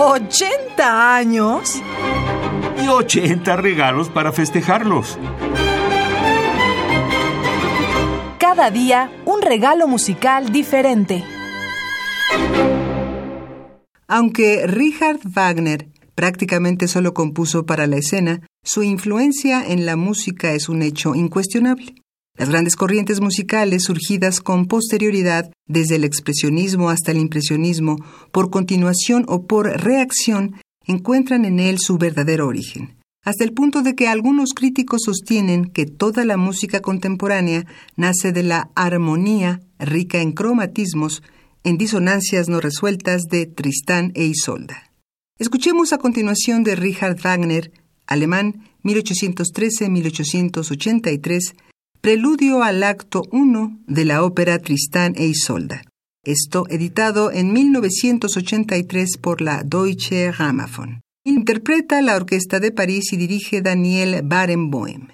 ¿80 años? Y 80 regalos para festejarlos. Cada día un regalo musical diferente. Aunque Richard Wagner prácticamente solo compuso para la escena, su influencia en la música es un hecho incuestionable. Las grandes corrientes musicales surgidas con posterioridad, desde el expresionismo hasta el impresionismo, por continuación o por reacción, encuentran en él su verdadero origen, hasta el punto de que algunos críticos sostienen que toda la música contemporánea nace de la armonía rica en cromatismos, en disonancias no resueltas de Tristán e Isolda. Escuchemos a continuación de Richard Wagner, alemán 1813-1883, Preludio al acto 1 de la ópera Tristán e Isolda. Esto editado en 1983 por la Deutsche Grammophon. Interpreta la Orquesta de París y dirige Daniel Barenboim.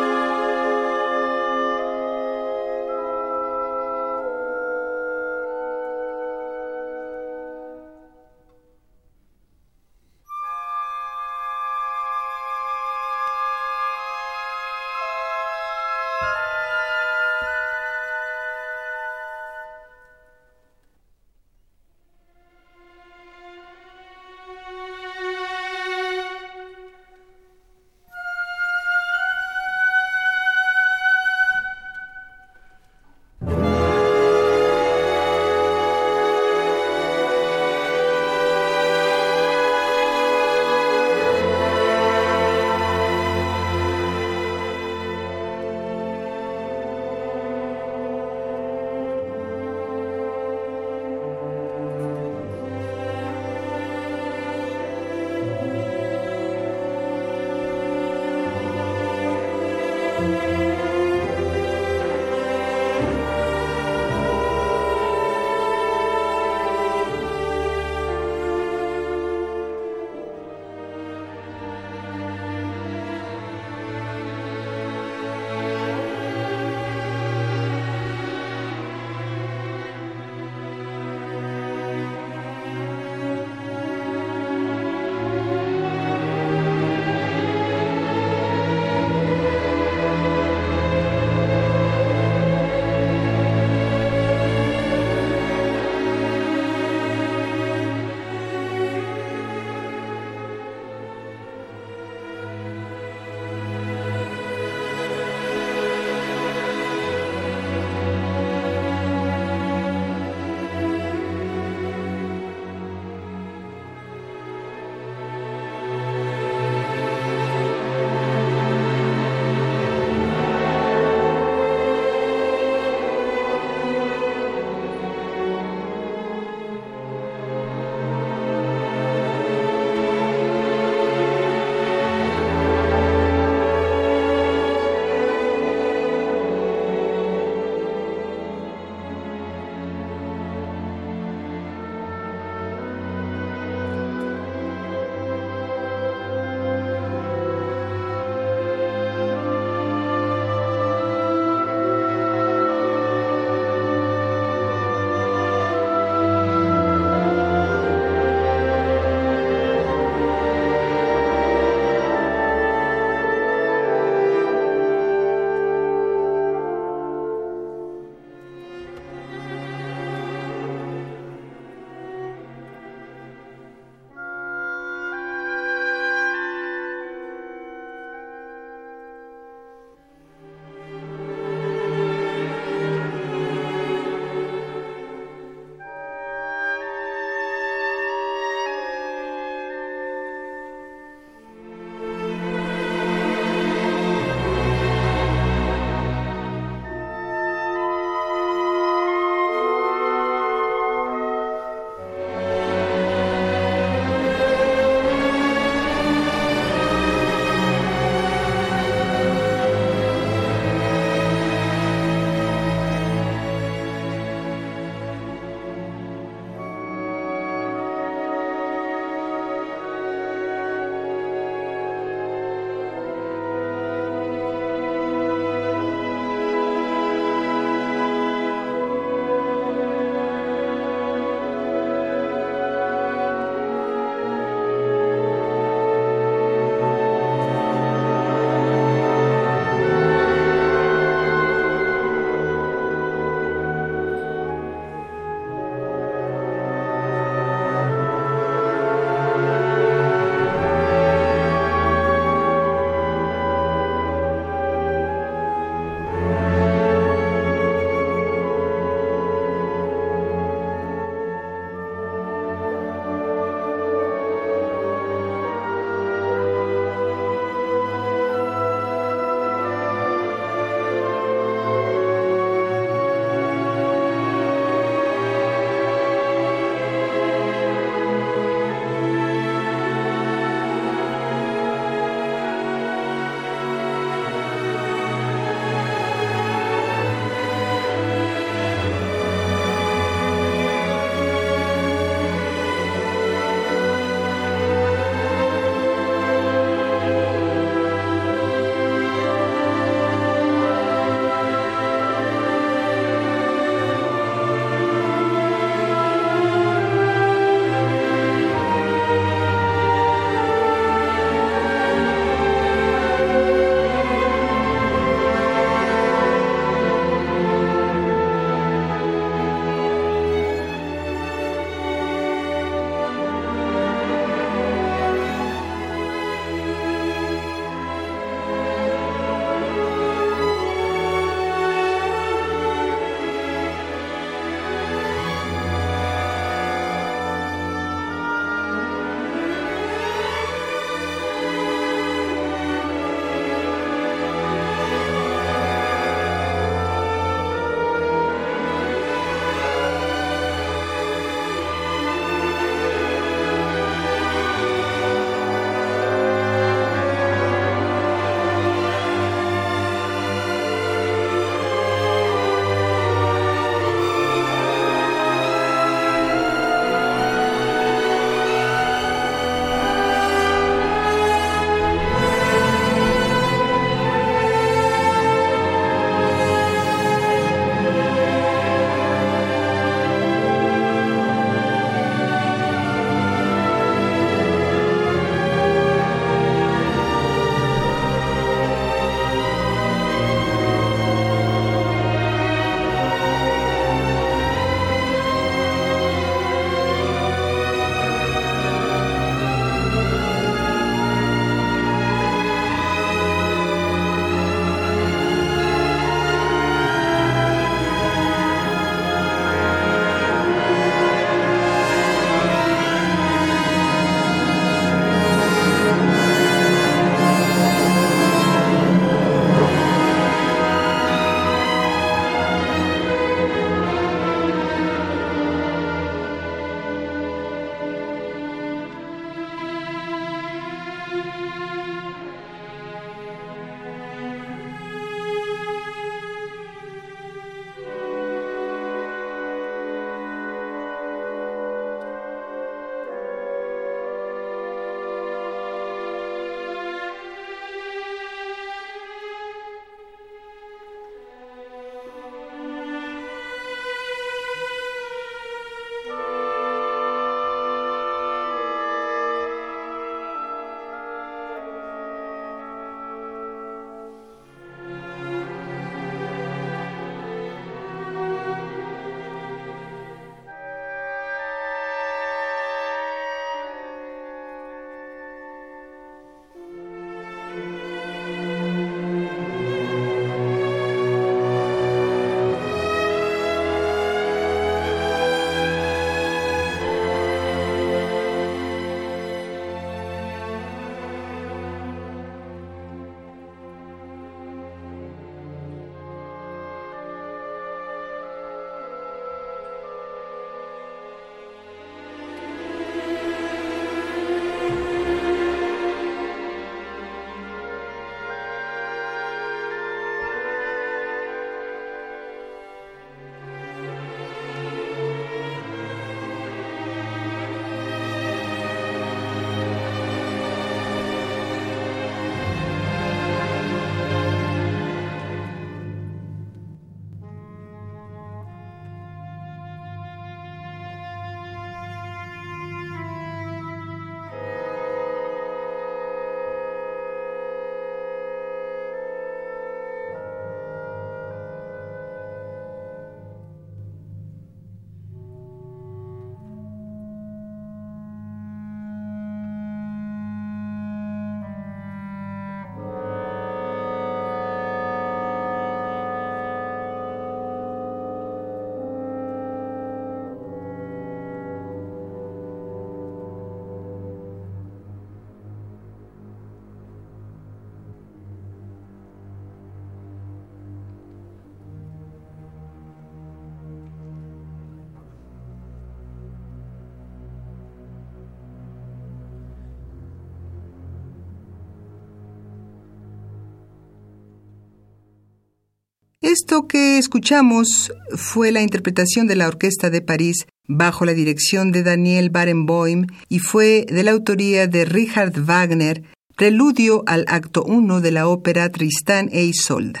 Esto que escuchamos fue la interpretación de la Orquesta de París bajo la dirección de Daniel Barenboim y fue de la autoría de Richard Wagner, preludio al acto 1 de la ópera Tristán e Isolda.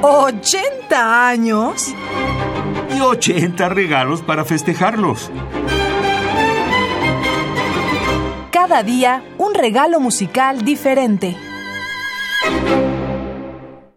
¿80 años? Y 80 regalos para festejarlos. Cada día un regalo musical diferente. thank you